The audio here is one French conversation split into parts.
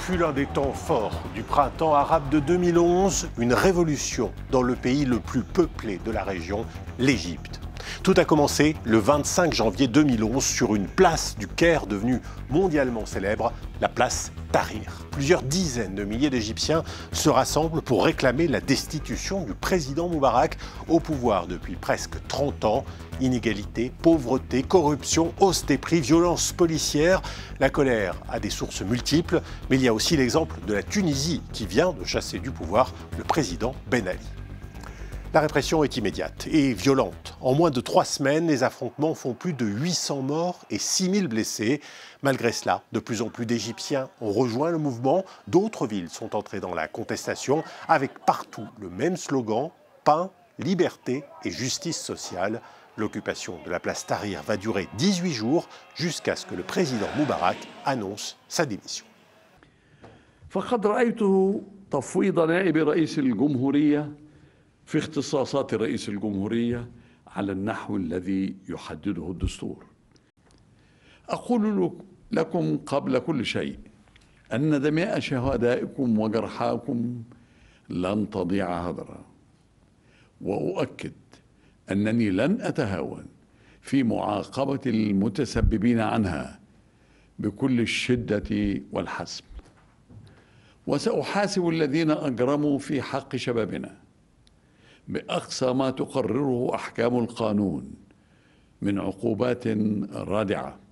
fut l'un des temps forts du printemps arabe de 2011, une révolution dans le pays le plus peuplé de la région, l'Égypte. Tout a commencé le 25 janvier 2011 sur une place du Caire devenue mondialement célèbre, la place Plusieurs dizaines de milliers d'Égyptiens se rassemblent pour réclamer la destitution du président Moubarak au pouvoir depuis presque 30 ans. Inégalité, pauvreté, corruption, hausse des prix, violence policière. La colère a des sources multiples, mais il y a aussi l'exemple de la Tunisie qui vient de chasser du pouvoir le président Ben Ali. La répression est immédiate et violente. En moins de trois semaines, les affrontements font plus de 800 morts et 6000 blessés. Malgré cela, de plus en plus d'Égyptiens ont rejoint le mouvement. D'autres villes sont entrées dans la contestation avec partout le même slogan pain, liberté et justice sociale. L'occupation de la place Tahrir va durer 18 jours jusqu'à ce que le président Moubarak annonce sa démission. في اختصاصات رئيس الجمهورية على النحو الذي يحدده الدستور. أقول لكم قبل كل شيء أن دماء شهدائكم وجرحاكم لن تضيع هدرا. وأؤكد أنني لن أتهاون في معاقبة المتسببين عنها بكل الشدة والحسم. وسأحاسب الذين أجرموا في حق شبابنا باقصى ما تقرره احكام القانون من عقوبات رادعه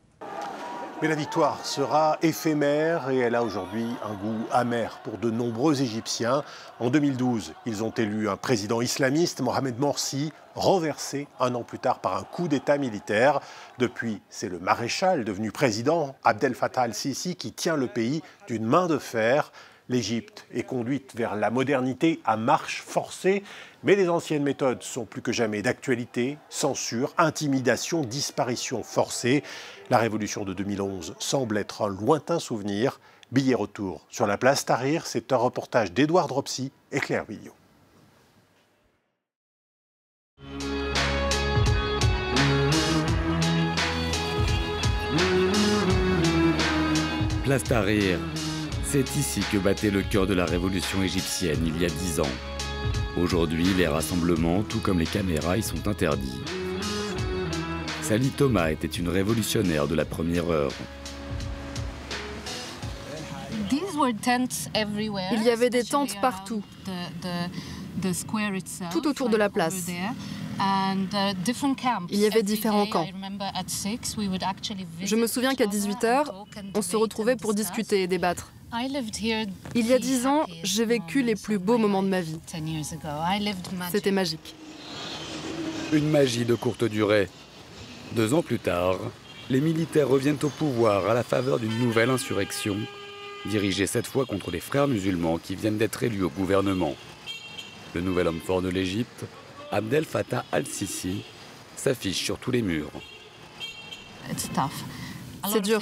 Mais la victoire sera éphémère et elle a aujourd'hui un goût amer pour de nombreux Égyptiens. En 2012, ils ont élu un président islamiste, Mohamed Morsi, renversé un an plus tard par un coup d'État militaire. Depuis, c'est le maréchal devenu président, Abdel Fattah al-Sisi, qui tient le pays d'une main de fer. L'Égypte est conduite vers la modernité à marche forcée, mais les anciennes méthodes sont plus que jamais d'actualité, censure, intimidation, disparition forcée. La révolution de 2011 semble être un lointain souvenir. Billet retour sur la place Tahrir, c'est un reportage d'Edouard Dropsy et Claire Billot. Place Tahrir, c'est ici que battait le cœur de la révolution égyptienne il y a dix ans. Aujourd'hui, les rassemblements, tout comme les caméras, y sont interdits. Sally Thomas était une révolutionnaire de la première heure. Il y avait des tentes partout, tout autour de la place. Il y avait différents camps. Je me souviens qu'à 18h, on se retrouvait pour discuter et débattre. Il y a dix ans, j'ai vécu les plus beaux moments de ma vie. C'était magique. Une magie de courte durée. Deux ans plus tard, les militaires reviennent au pouvoir à la faveur d'une nouvelle insurrection, dirigée cette fois contre les frères musulmans qui viennent d'être élus au gouvernement. Le nouvel homme fort de l'Égypte, Abdel Fattah al-Sisi, s'affiche sur tous les murs. C'est dur.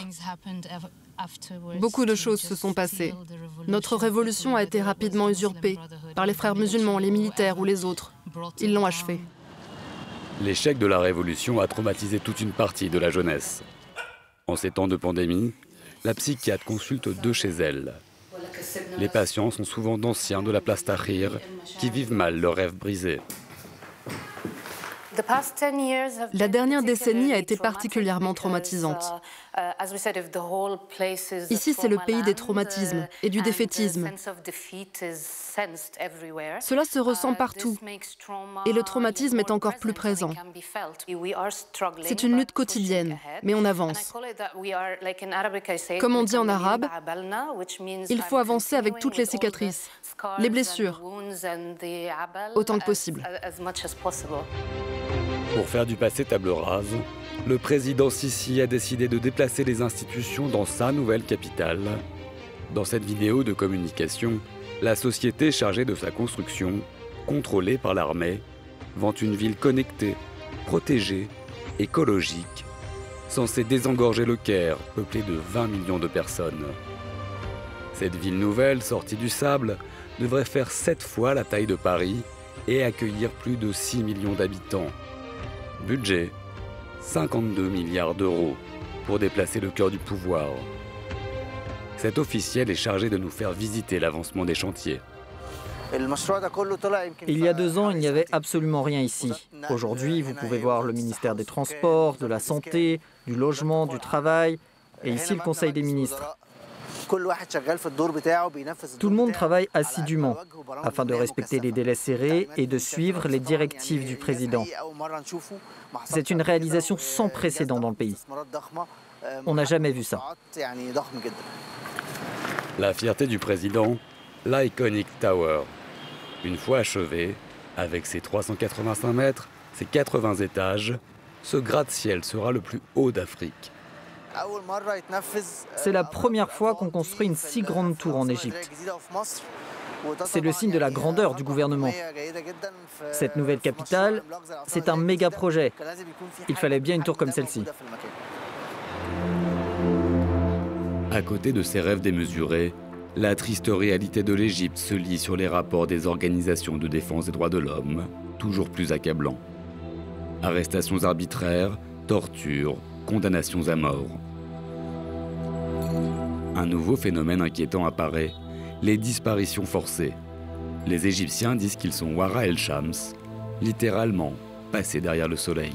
Beaucoup de choses se sont passées. Notre révolution a été rapidement usurpée par les frères musulmans, les militaires ou les autres. Ils l'ont achevée. L'échec de la révolution a traumatisé toute une partie de la jeunesse. En ces temps de pandémie, la psychiatre consulte deux chez elle. Les patients sont souvent d'anciens de la place Tahrir qui vivent mal leurs rêves brisés. La dernière décennie a été particulièrement traumatisante. Ici, c'est le pays des traumatismes et du défaitisme. Cela se ressent partout et le traumatisme est encore plus présent. C'est une lutte quotidienne, mais on avance. Comme on dit en arabe, il faut avancer avec toutes les cicatrices, les blessures, autant que possible. Pour faire du passé table rase, le président Sisi a décidé de déplacer les institutions dans sa nouvelle capitale. Dans cette vidéo de communication, la société chargée de sa construction, contrôlée par l'armée, vante une ville connectée, protégée, écologique, censée désengorger le Caire, peuplé de 20 millions de personnes. Cette ville nouvelle, sortie du sable, devrait faire sept fois la taille de Paris et accueillir plus de 6 millions d'habitants. Budget 52 milliards d'euros pour déplacer le cœur du pouvoir. cet officiel est chargé de nous faire visiter l'avancement des chantiers. Il y a deux ans, il n'y avait absolument rien ici. Aujourd'hui, vous pouvez voir le ministère des Transports, de la Santé, du Logement, du Travail, et ici le Conseil des ministres. Tout le monde travaille assidûment afin de respecter les délais serrés et de suivre les directives du président. C'est une réalisation sans précédent dans le pays. On n'a jamais vu ça. La fierté du président, l'Iconic Tower. Une fois achevé, avec ses 385 mètres, ses 80 étages, ce gratte-ciel sera le plus haut d'Afrique. C'est la première fois qu'on construit une si grande tour en Égypte. C'est le signe de la grandeur du gouvernement. Cette nouvelle capitale, c'est un méga projet. Il fallait bien une tour comme celle-ci. À côté de ces rêves démesurés, la triste réalité de l'Égypte se lit sur les rapports des organisations de défense des droits de l'homme, toujours plus accablants. Arrestations arbitraires, tortures, condamnations à mort. Un nouveau phénomène inquiétant apparaît, les disparitions forcées. Les Égyptiens disent qu'ils sont Wara el-Shams, littéralement passés derrière le soleil.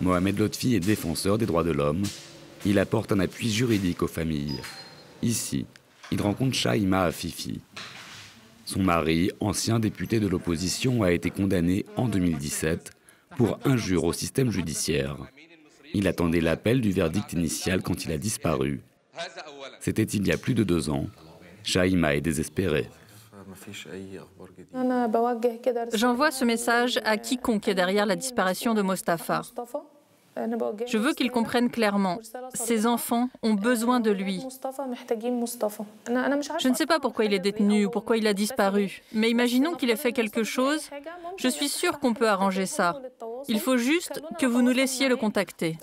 Mohamed Lotfi est défenseur des droits de l'homme. Il apporte un appui juridique aux familles. Ici, il rencontre Shaima Afifi. Son mari, ancien député de l'opposition, a été condamné en 2017 pour injure au système judiciaire. Il attendait l'appel du verdict initial quand il a disparu. C'était il y a plus de deux ans. Shaima est désespéré. J'envoie ce message à quiconque est derrière la disparition de Mostafa. Je veux qu'ils comprennent clairement, ces enfants ont besoin de lui. Je ne sais pas pourquoi il est détenu ou pourquoi il a disparu, mais imaginons qu'il ait fait quelque chose. Je suis sûre qu'on peut arranger ça. Il faut juste que vous nous laissiez le contacter.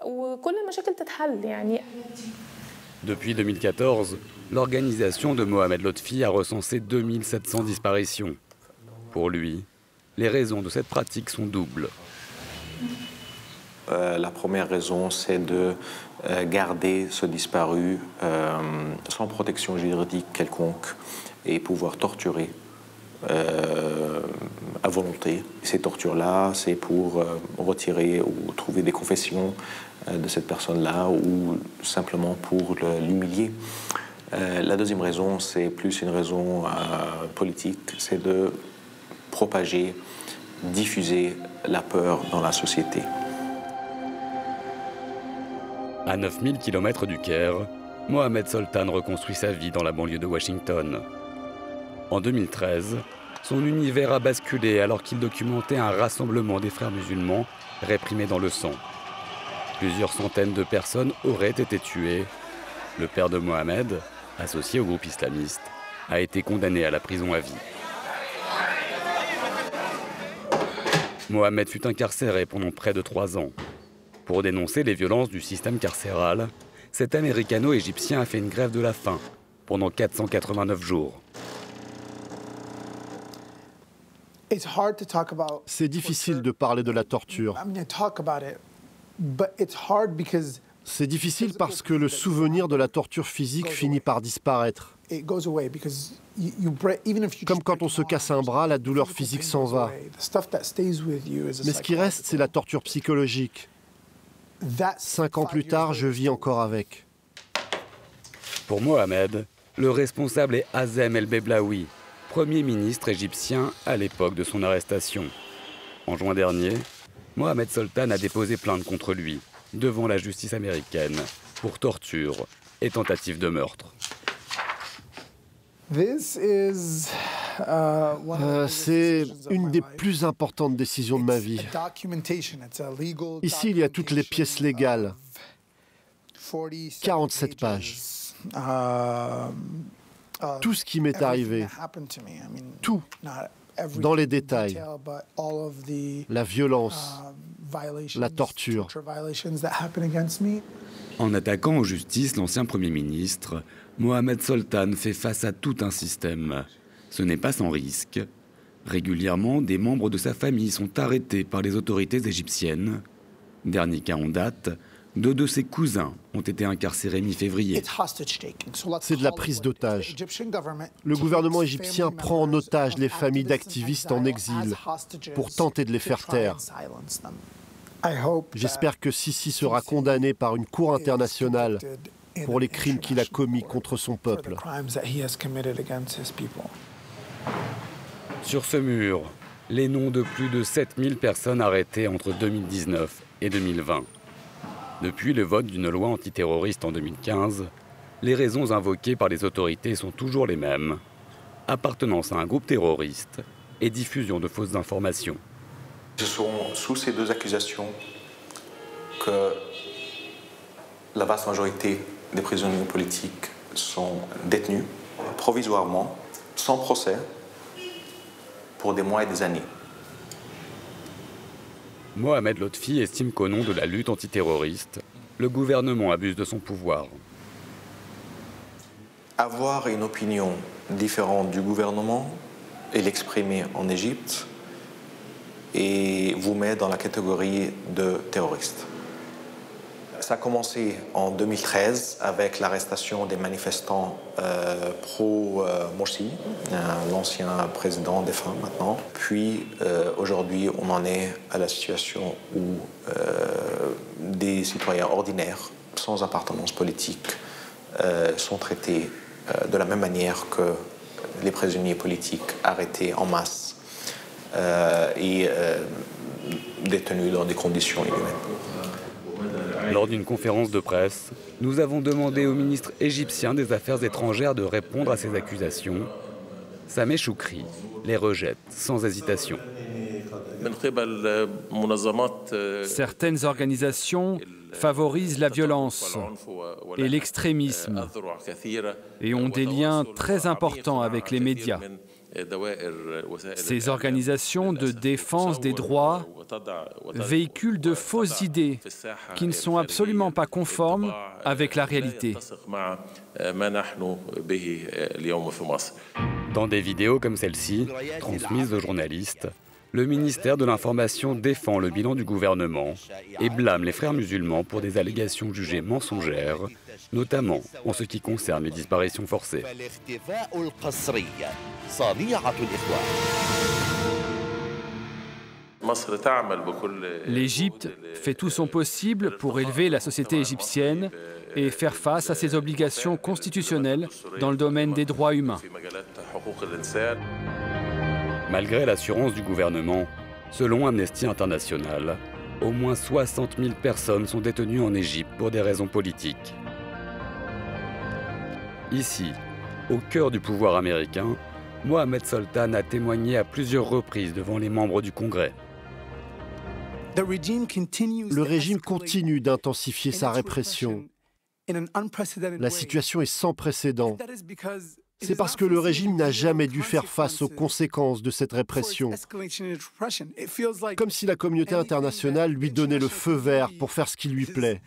Depuis 2014, l'organisation de Mohamed Lotfi a recensé 2700 disparitions. Pour lui, les raisons de cette pratique sont doubles. Euh, la première raison, c'est de euh, garder ce disparu euh, sans protection juridique quelconque et pouvoir torturer à volonté. Ces tortures-là, c'est pour retirer ou trouver des confessions de cette personne-là ou simplement pour l'humilier. la deuxième raison, c'est plus une raison politique, c'est de propager, diffuser la peur dans la société. À 9000 km du Caire, Mohamed Soltan reconstruit sa vie dans la banlieue de Washington. En 2013, son univers a basculé alors qu'il documentait un rassemblement des frères musulmans réprimés dans le sang. Plusieurs centaines de personnes auraient été tuées. Le père de Mohamed, associé au groupe islamiste, a été condamné à la prison à vie. Mohamed fut incarcéré pendant près de trois ans. Pour dénoncer les violences du système carcéral, cet américano-égyptien a fait une grève de la faim pendant 489 jours. C'est difficile de parler de la torture. C'est difficile parce que le souvenir de la torture physique finit par disparaître. Comme quand on se casse un bras, la douleur physique s'en va. Mais ce qui reste, c'est la torture psychologique. Cinq ans plus tard, je vis encore avec. Pour Mohamed, le responsable est Azem El-Beblaoui, premier ministre égyptien à l'époque de son arrestation. En juin dernier, Mohamed Sultan a déposé plainte contre lui devant la justice américaine pour torture et tentative de meurtre. Euh, c'est une des plus importantes décisions de ma vie. Ici, il y a toutes les pièces légales. 47 pages. Tout ce qui m'est arrivé. Tout. Dans les détails. La violence. La torture. En attaquant en justice l'ancien Premier ministre, Mohamed Sultan fait face à tout un système. Ce n'est pas sans risque. Régulièrement, des membres de sa famille sont arrêtés par les autorités égyptiennes. Dernier cas en date, Deux de ses cousins ont été incarcérés mi-février. C'est de la prise d'otage. Le gouvernement égyptien prend en otage les familles d'activistes en exil pour tenter de les faire taire. J'espère que Sisi sera condamné par une cour internationale pour les crimes qu'il a commis contre son peuple. Sur ce mur, les noms de plus de 7000 personnes arrêtées entre 2019 et 2020. Depuis le vote d'une loi antiterroriste en 2015, les raisons invoquées par les autorités sont toujours les mêmes. Appartenance à un groupe terroriste et diffusion de fausses informations. Ce sont sous ces deux accusations que la vaste majorité des prisonniers politiques sont détenus provisoirement, sans procès, pour des mois et des années. Mohamed Lotfi estime qu'au nom de la lutte antiterroriste, le gouvernement abuse de son pouvoir. Avoir une opinion différente du gouvernement et l'exprimer en Égypte et vous met dans la catégorie de terroriste. Ça a commencé en 2013 avec l'arrestation des manifestants euh, pro-Morsi, euh, l'ancien président défunt maintenant. Puis euh, aujourd'hui, on en est à la situation où des citoyens ordinaires, sans appartenance politique, sont traités de la même manière que les prisonniers politiques arrêtés en masse et détenus dans des conditions inhumaines. Lors d'une conférence de presse, nous avons demandé au ministre égyptien des Affaires étrangères de répondre à ces accusations. Sameh Choukri les rejette sans hésitation. Certaines organisations favorisent la violence et l'extrémisme et ont des liens très importants avec les médias. Ces organisations de défense des droits véhiculent de fausses idées qui ne sont absolument pas conformes avec la réalité. Dans des vidéos comme celle-ci, transmises aux journalistes, le ministère de l'Information défend le bilan du gouvernement et blâme les frères musulmans pour des allégations jugées mensongères, notamment en ce qui concerne les disparitions forcées. L'Égypte fait tout son possible pour élever la société égyptienne et faire face à ses obligations constitutionnelles dans le domaine des droits humains. Malgré l'assurance du gouvernement, selon Amnesty International, au moins 60 000 personnes sont détenues en Égypte pour des raisons politiques. Ici, au cœur du pouvoir américain, Mohamed Sultan a témoigné à plusieurs reprises devant les membres du Congrès. Le régime continue d'intensifier sa répression. La situation est sans précédent. C'est parce que le régime n'a jamais dû faire face aux conséquences de cette répression. Comme si la communauté internationale lui donnait le feu vert pour faire ce qui lui plaît.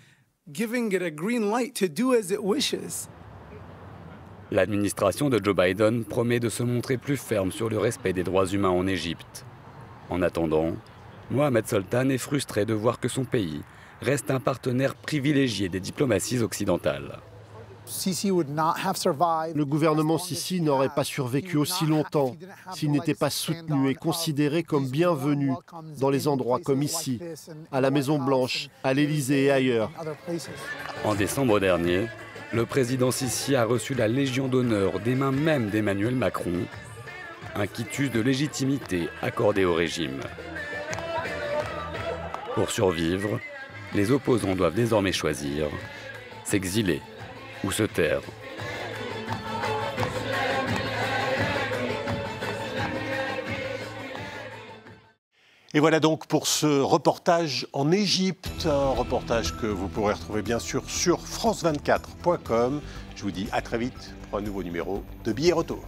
L'administration de Joe Biden promet de se montrer plus ferme sur le respect des droits humains en Égypte. En attendant, Mohamed Sultan est frustré de voir que son pays reste un partenaire privilégié des diplomaties occidentales. Le gouvernement Sisi n'aurait pas survécu aussi longtemps s'il n'était pas soutenu et considéré comme bienvenu dans les endroits comme ici, à la Maison Blanche, à l'Élysée et ailleurs. En décembre dernier, le président Sisi a reçu la Légion d'honneur des mains même d'Emmanuel Macron, un quitus de légitimité accordé au régime. Pour survivre, les opposants doivent désormais choisir s'exiler ou se taire. Et voilà donc pour ce reportage en Égypte, un reportage que vous pourrez retrouver bien sûr sur france24.com. Je vous dis à très vite pour un nouveau numéro de Billets Retour.